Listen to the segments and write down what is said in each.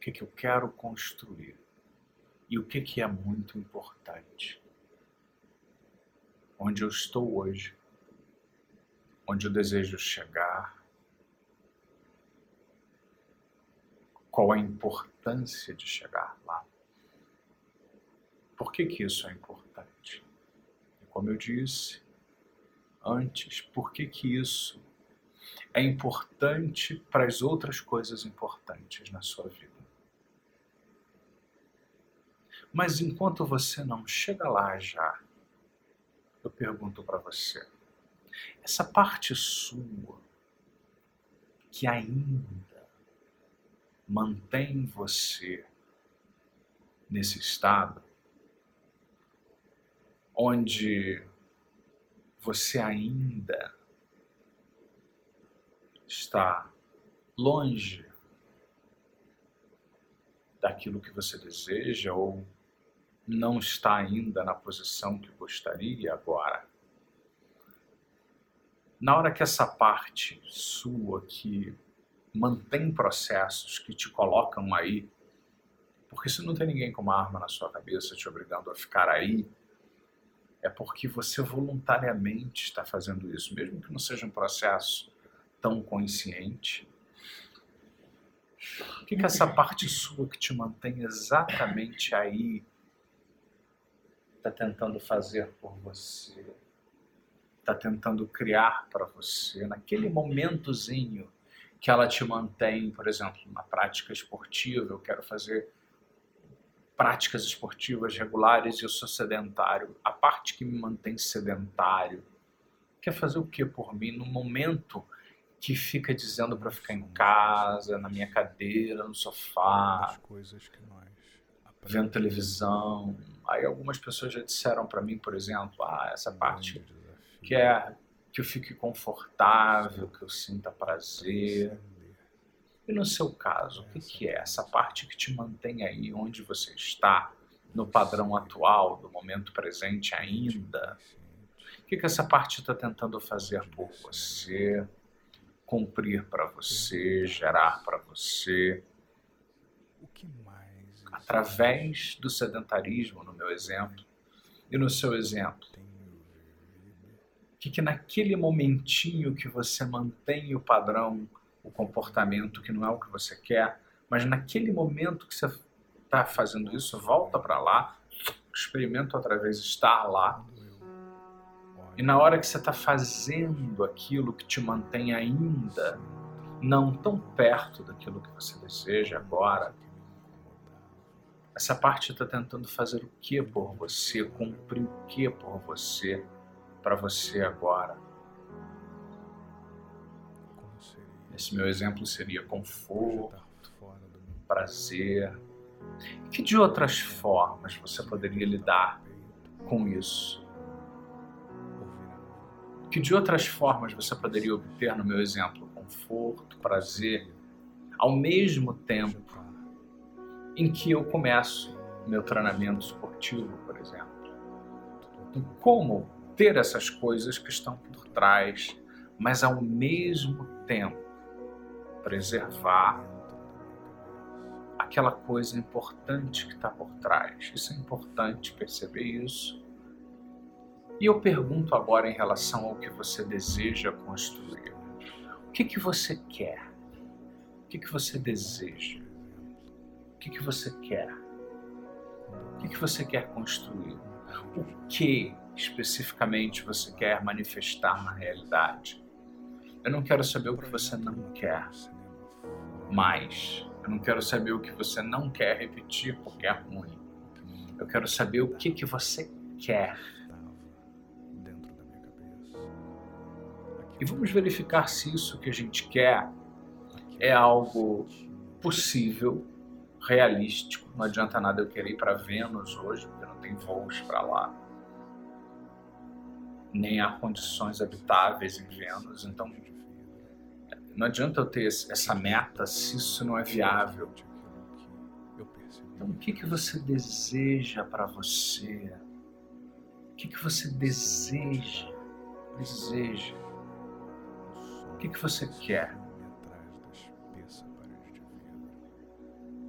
que, que eu quero construir e o que, que é muito importante. Onde eu estou hoje, onde eu desejo chegar, qual a importância de chegar lá. Por que, que isso é importante? E como eu disse antes, por que, que isso é importante para as outras coisas importantes na sua vida? Mas enquanto você não chega lá já, eu pergunto para você: essa parte sua que ainda mantém você nesse estado, onde você ainda está longe daquilo que você deseja ou não está ainda na posição que gostaria agora. Na hora que essa parte sua que mantém processos que te colocam aí, porque se não tem ninguém com uma arma na sua cabeça te obrigando a ficar aí, é porque você voluntariamente está fazendo isso, mesmo que não seja um processo tão consciente. O que, que essa parte sua que te mantém exatamente aí está tentando fazer por você, está tentando criar para você, naquele momentozinho que ela te mantém, por exemplo, na prática esportiva, eu quero fazer práticas esportivas regulares e eu sou sedentário. A parte que me mantém sedentário quer fazer o que por mim no momento que fica dizendo para ficar em casa, na minha cadeira, no sofá, vendo televisão, Aí algumas pessoas já disseram para mim, por exemplo, ah, essa parte que é que eu fique confortável, que eu sinta prazer. E no seu caso, o que, que é? Essa parte que te mantém aí onde você está, no padrão atual, do momento presente ainda? O que, que essa parte está tentando fazer por você, cumprir para você, gerar para você? através do sedentarismo, no meu exemplo, e no seu exemplo. Que, que naquele momentinho que você mantém o padrão, o comportamento que não é o que você quer, mas naquele momento que você está fazendo isso, volta para lá, experimenta outra vez estar lá. E na hora que você está fazendo aquilo que te mantém ainda não tão perto daquilo que você deseja agora, essa parte está tentando fazer o que por você, cumprir o que por você, para você agora. Esse meu exemplo seria conforto, prazer. Que de outras formas você poderia lidar com isso? Que de outras formas você poderia obter, no meu exemplo, conforto, prazer, ao mesmo tempo em que eu começo meu treinamento esportivo, por exemplo. Então, como ter essas coisas que estão por trás, mas ao mesmo tempo preservar aquela coisa importante que está por trás. Isso é importante perceber isso. E eu pergunto agora em relação ao que você deseja construir. O que, que você quer? O que, que você deseja? O que, que você quer? O que, que você quer construir? O que especificamente você quer manifestar na realidade? Eu não quero saber o que você não quer, mas eu não quero saber o que você não quer repetir porque é ruim. Eu quero saber o que, que você quer. E vamos verificar se isso que a gente quer é algo possível realístico. Não adianta nada eu querer ir para Vênus hoje, porque não tem voos para lá. Nem há condições habitáveis em Vênus. Então, não adianta eu ter essa meta se isso não é viável. Então, o que, que você deseja para você? O que, que você deseja? Deseja. O que, que você quer?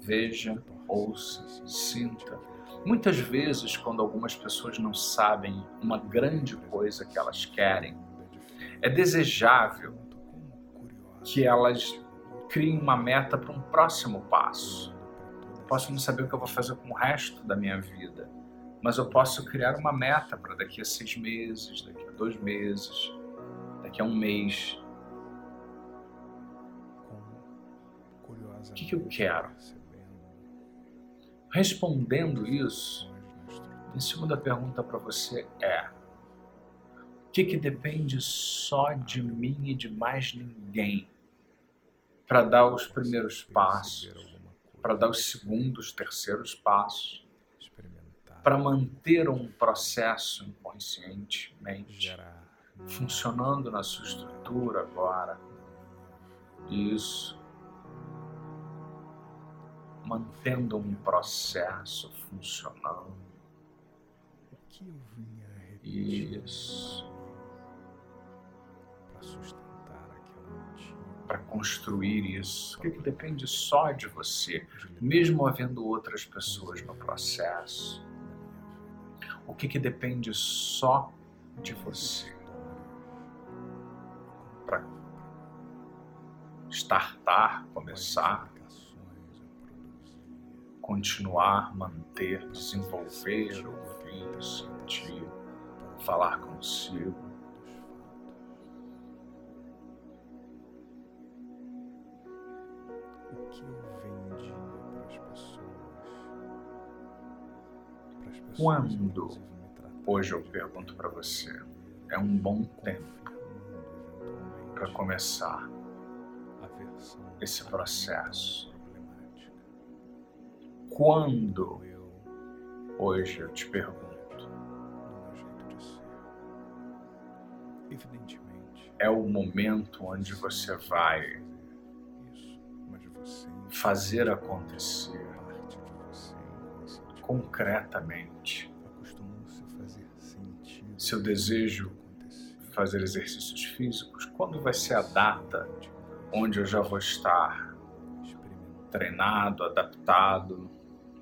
Veja, ouça, sinta. Muitas vezes, quando algumas pessoas não sabem uma grande coisa que elas querem, é desejável que elas criem uma meta para um próximo passo. Posso não saber o que eu vou fazer com o resto da minha vida, mas eu posso criar uma meta para daqui a seis meses, daqui a dois meses, daqui a um mês. O que, que eu quero? Respondendo isso, a segunda pergunta para você é: o que, que depende só de mim e de mais ninguém para dar os primeiros passos, para dar os segundos, terceiros passos, para manter um processo inconscientemente funcionando na sua estrutura agora? Isso mantendo um processo funcionando. Isso. Para sustentar aquela Para construir isso. O que, que depende só de você, mesmo havendo outras pessoas no processo? O que, que depende só de você? Para startar, começar continuar, manter, desenvolver, ouvir, sentir, falar consigo. O que eu vendia para as pessoas? Para as pessoas Quando, hoje eu pergunto para você, é um bom tempo para começar esse processo quando? Hoje eu te pergunto. É o momento onde você vai fazer acontecer concretamente seu desejo fazer exercícios físicos, quando vai ser a data onde eu já vou estar treinado, adaptado,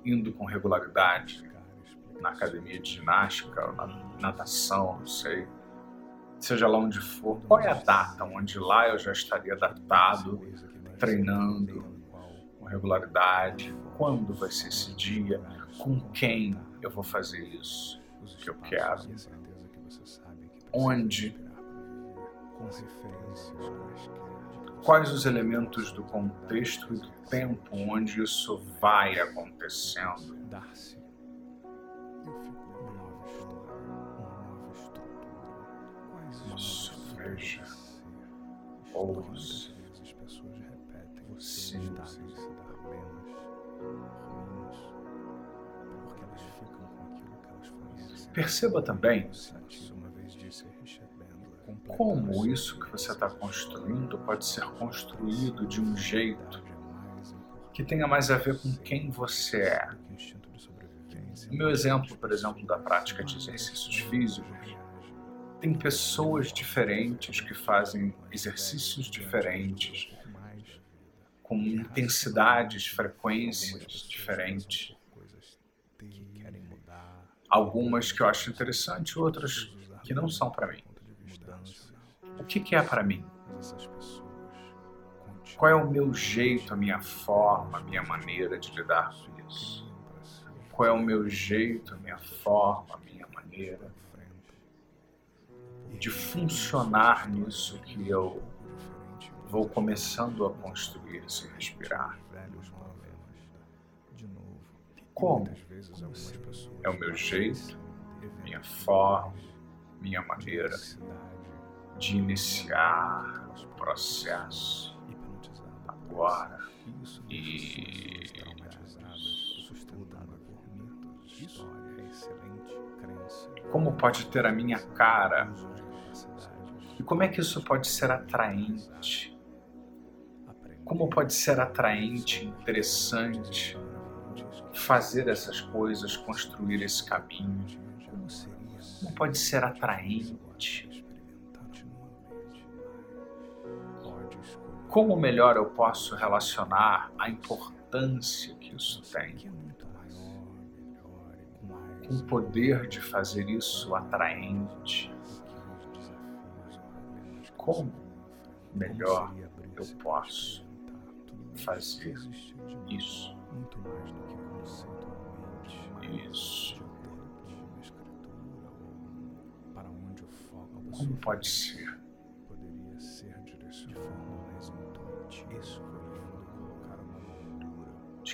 indo com regularidade na academia de ginástica, na natação, não sei, seja lá onde for, qual é a data onde lá eu já estaria adaptado, treinando com regularidade, quando vai ser esse dia, com quem eu vou fazer isso que eu quero, onde, quais os elementos do contexto e do tempo onde isso vai acontecendo. Dar-se. Eu fico com uma nova história, uma nova estrutura. Quais isso, veja. Ouça. As pessoas repetem. Você está se dar plenas, ruins, porque elas ficam com aquilo que elas conhecem. Perceba também como isso que você está construindo pode ser construído de um jeito que tenha mais a ver com quem você é. O meu exemplo, por exemplo, da prática de exercícios físicos, tem pessoas diferentes que fazem exercícios diferentes, com intensidades, frequências diferentes. Algumas que eu acho interessante, outras que não são para mim. O que, que é para mim? Qual é o meu jeito, a minha forma, a minha maneira de lidar com isso? Qual é o meu jeito, a minha forma, a minha maneira de funcionar nisso que eu vou começando a construir se respirar? Como? É o meu jeito, minha forma, minha maneira de iniciar o processo agora e como pode ter a minha cara? E como é que isso pode ser atraente? Como pode ser atraente interessante fazer essas coisas construir esse caminho? Como pode ser atraente como melhor eu posso relacionar a importância que isso tem, é com o poder de fazer isso atraente, como melhor Como eu posso fazer isso. Isso. de acordo com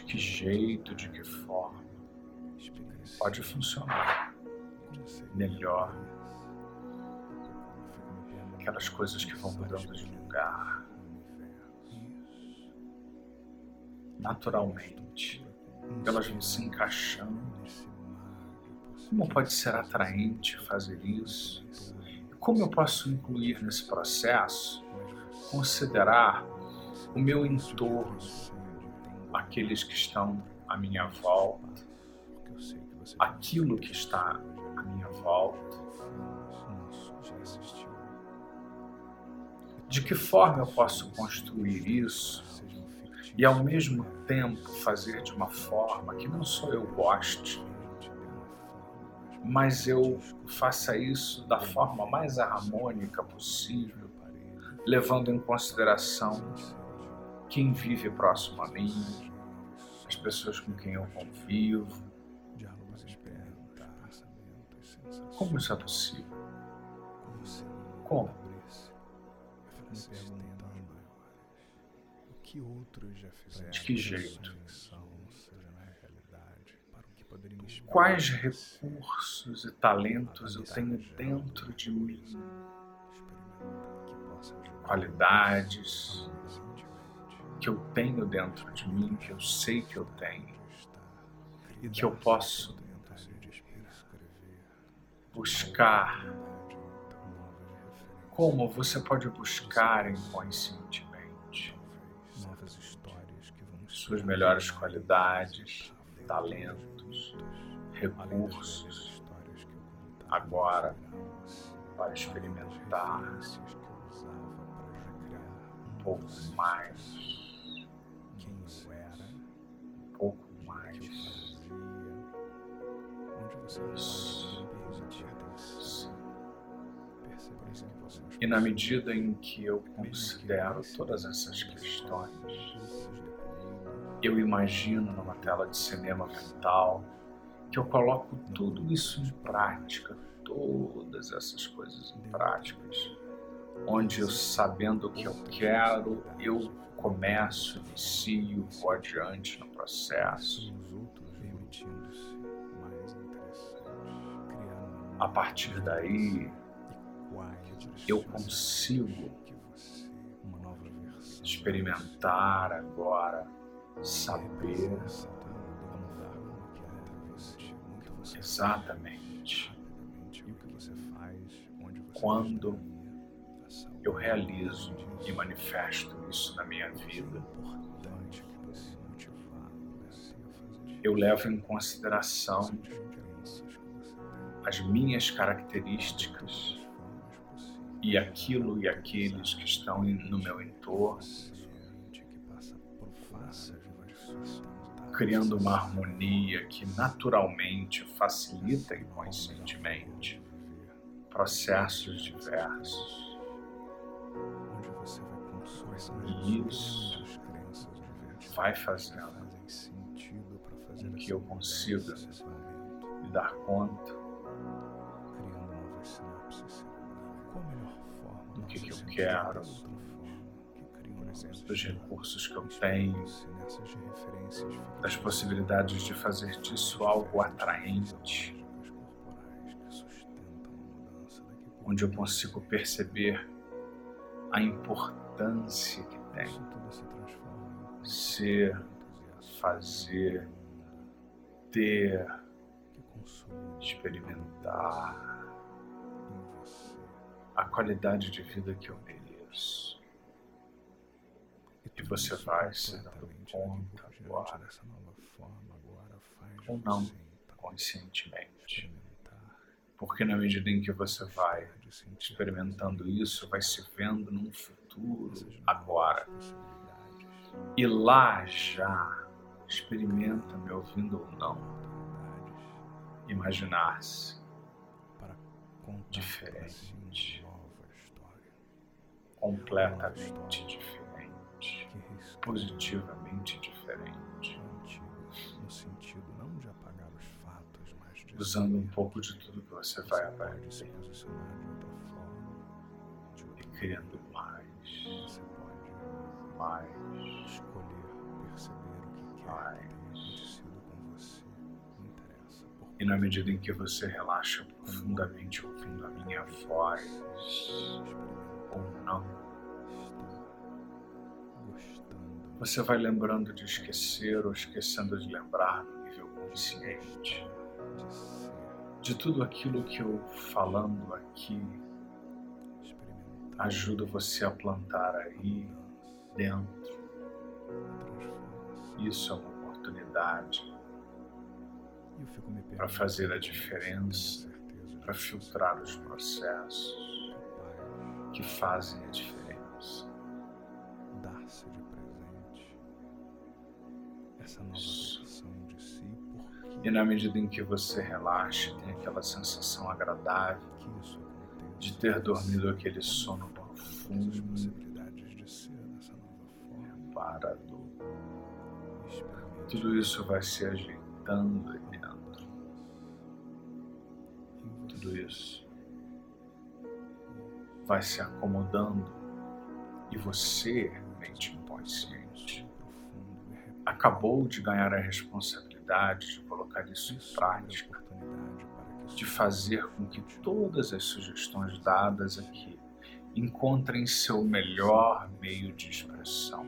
que jeito, de que forma pode funcionar? melhor. Aquelas coisas que vão mudando de lugar naturalmente, elas vão se encaixando. Como pode ser atraente fazer isso? Como eu posso incluir nesse processo, considerar o meu entorno, aqueles que estão à minha volta, aquilo que está à minha volta? De que forma eu posso construir isso e ao mesmo tempo fazer de uma forma que não só eu goste, mas eu faça isso da forma mais harmônica possível, levando em consideração quem vive próximo a mim, as pessoas com quem eu convivo. Como isso é possível? Como? De que jeito? Quais recursos e talentos eu tenho dentro de mim? Qualidades que eu tenho dentro de mim, que eu sei que eu tenho, que eu posso buscar. Como você pode buscar inconscientemente suas melhores qualidades, talentos, recursos agora para experimentar um pouco mais, você E na medida em que eu considero todas essas questões, eu imagino numa tela de cinema mental que eu coloco tudo isso em prática, todas essas coisas em práticas, onde eu sabendo o que eu quero, eu começo, inicio, vou adiante no processo. A partir daí, eu consigo experimentar agora, saber. é exatamente. rapidamente, o que você faz, onde você Quando eu realizo e manifesto isso na minha vida. Eu levo em consideração as minhas características e aquilo e aqueles que estão no meu entorno, criando uma harmonia que naturalmente facilita inconscientemente processos diversos. E isso. vai fazer com que eu consiga me dar conta. Criando novas sinapses. Qual a melhor forma? Do que que eu quero, dos recursos que eu tenho, referências das possibilidades de fazer disso algo atraente, onde eu consigo perceber a importância que tem ser, fazer, ter, experimentar a qualidade de vida que eu mereço. E você vai se dando conta agora, ou não, conscientemente. Porque na medida em que você vai experimentando isso, vai se vendo num futuro novas agora. E lá já experimenta, me ouvindo ou não, imaginar-se Diferente. completamente diferente, positivamente diferente, o antigo, no sentido não de apagar os fatos, mas de usando um pouco de tudo que você vai aprender. e criando mais, Você pode mais, escolher perceber o que quer que tenha acontecido com você. Não interessa. E na medida em que você relaxa profundamente ouvindo a minha voz ou não, você vai lembrando de esquecer ou esquecendo de lembrar no nível consciente de tudo aquilo que eu falando aqui ajuda você a plantar aí dentro. Isso é uma oportunidade para fazer a diferença, para filtrar os processos que fazem a diferença. dar-se de presente essa nova versão de si, E na medida em que você relaxa, tem aquela sensação agradável que isso. De ter dormido aquele sono profundo, reparador. Tudo isso vai se ajeitando aí dentro. Tudo isso vai se acomodando e você, mente inconsciente, acabou de ganhar a responsabilidade de colocar isso em prática, de fazer com que todas as sugestões dadas aqui encontrem seu melhor meio de expressão,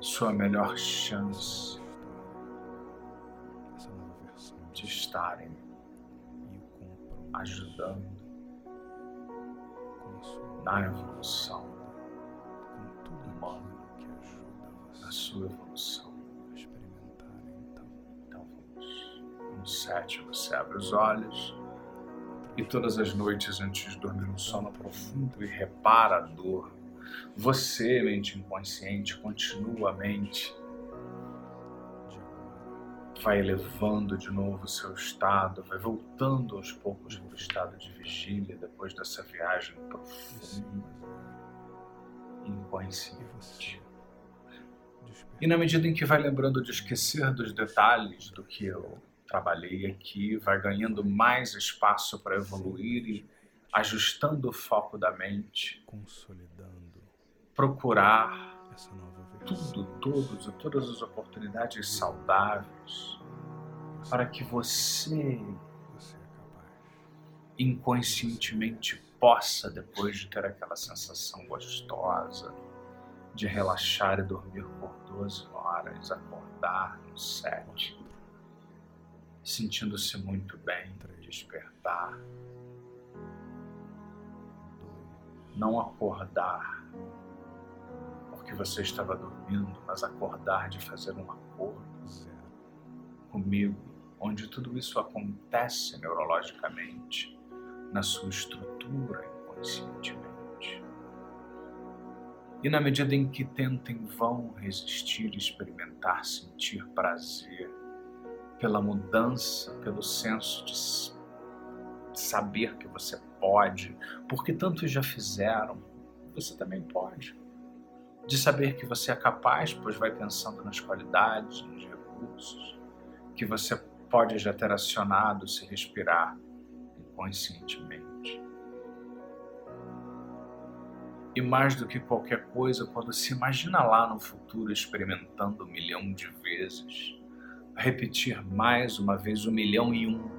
sua melhor chance de estarem ajudando na evolução, humana, aquilo que ajuda na sua evolução. 2007 você abre os olhos e todas as noites antes de dormir um sono profundo e reparador. Você, mente inconsciente, continuamente vai elevando de novo o seu estado, vai voltando aos poucos para o estado de vigília depois dessa viagem profunda, inconsciente. E na medida em que vai lembrando de esquecer dos detalhes do que eu trabalhei aqui, vai ganhando mais espaço para evoluir e ajustando o foco da mente, consolidando procurar tudo, todos e todas as oportunidades saudáveis para que você é inconscientemente possa, depois de ter aquela sensação gostosa de relaxar e dormir por 12 horas, acordar no 7, sentindo-se muito bem, despertar, não acordar porque você estava dormindo, mas acordar de fazer um acordo comigo, onde tudo isso acontece neurologicamente, na sua estrutura inconscientemente. E na medida em que tenta em vão resistir experimentar sentir prazer pela mudança, pelo senso de saber que você pode, porque tantos já fizeram, você também pode. De saber que você é capaz, pois vai pensando nas qualidades, nos recursos, que você pode já ter acionado se respirar inconscientemente. E mais do que qualquer coisa, quando se imagina lá no futuro experimentando um milhão de vezes, repetir mais uma vez um milhão e um,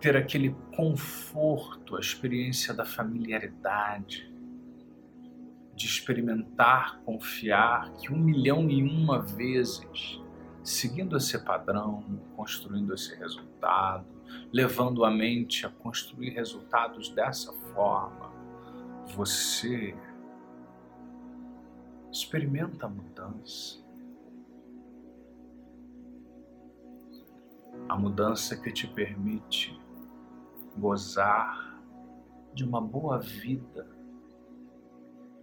ter aquele conforto, a experiência da familiaridade, de experimentar, confiar que um milhão e uma vezes, seguindo esse padrão, construindo esse resultado, levando a mente a construir resultados dessa forma, você experimenta a mudança. A mudança que te permite gozar de uma boa vida,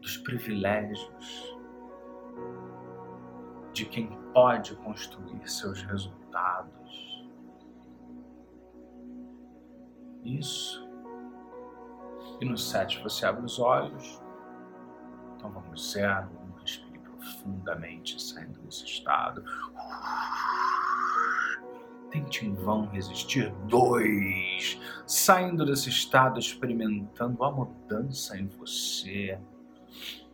dos privilégios, de quem pode construir seus resultados. Isso. E no sete você abre os olhos. Então vamos zero, um, respire profundamente, saindo desse estado. Tente em vão resistir. Dois. Saindo desse estado, experimentando a mudança em você.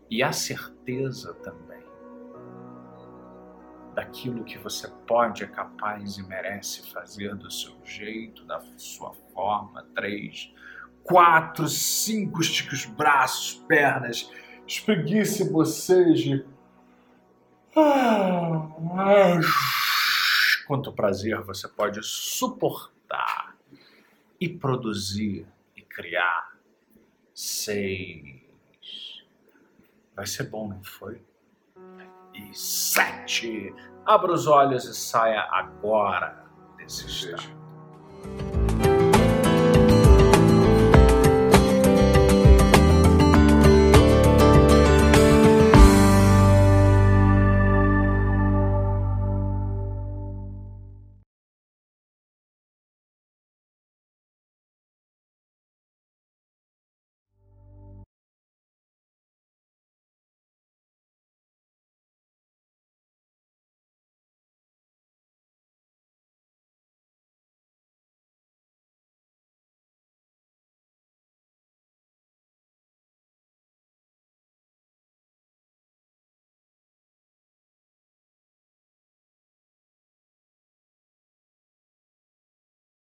E a certeza também daquilo que você pode, é capaz e merece fazer do seu jeito, da sua forma. Três. Quatro, cinco, estique os braços, pernas, espreguice, boceje. Ah, ah quanto prazer você pode suportar e produzir e criar. Seis. Vai ser bom, não foi? E sete. Abra os olhos e saia agora desse estado.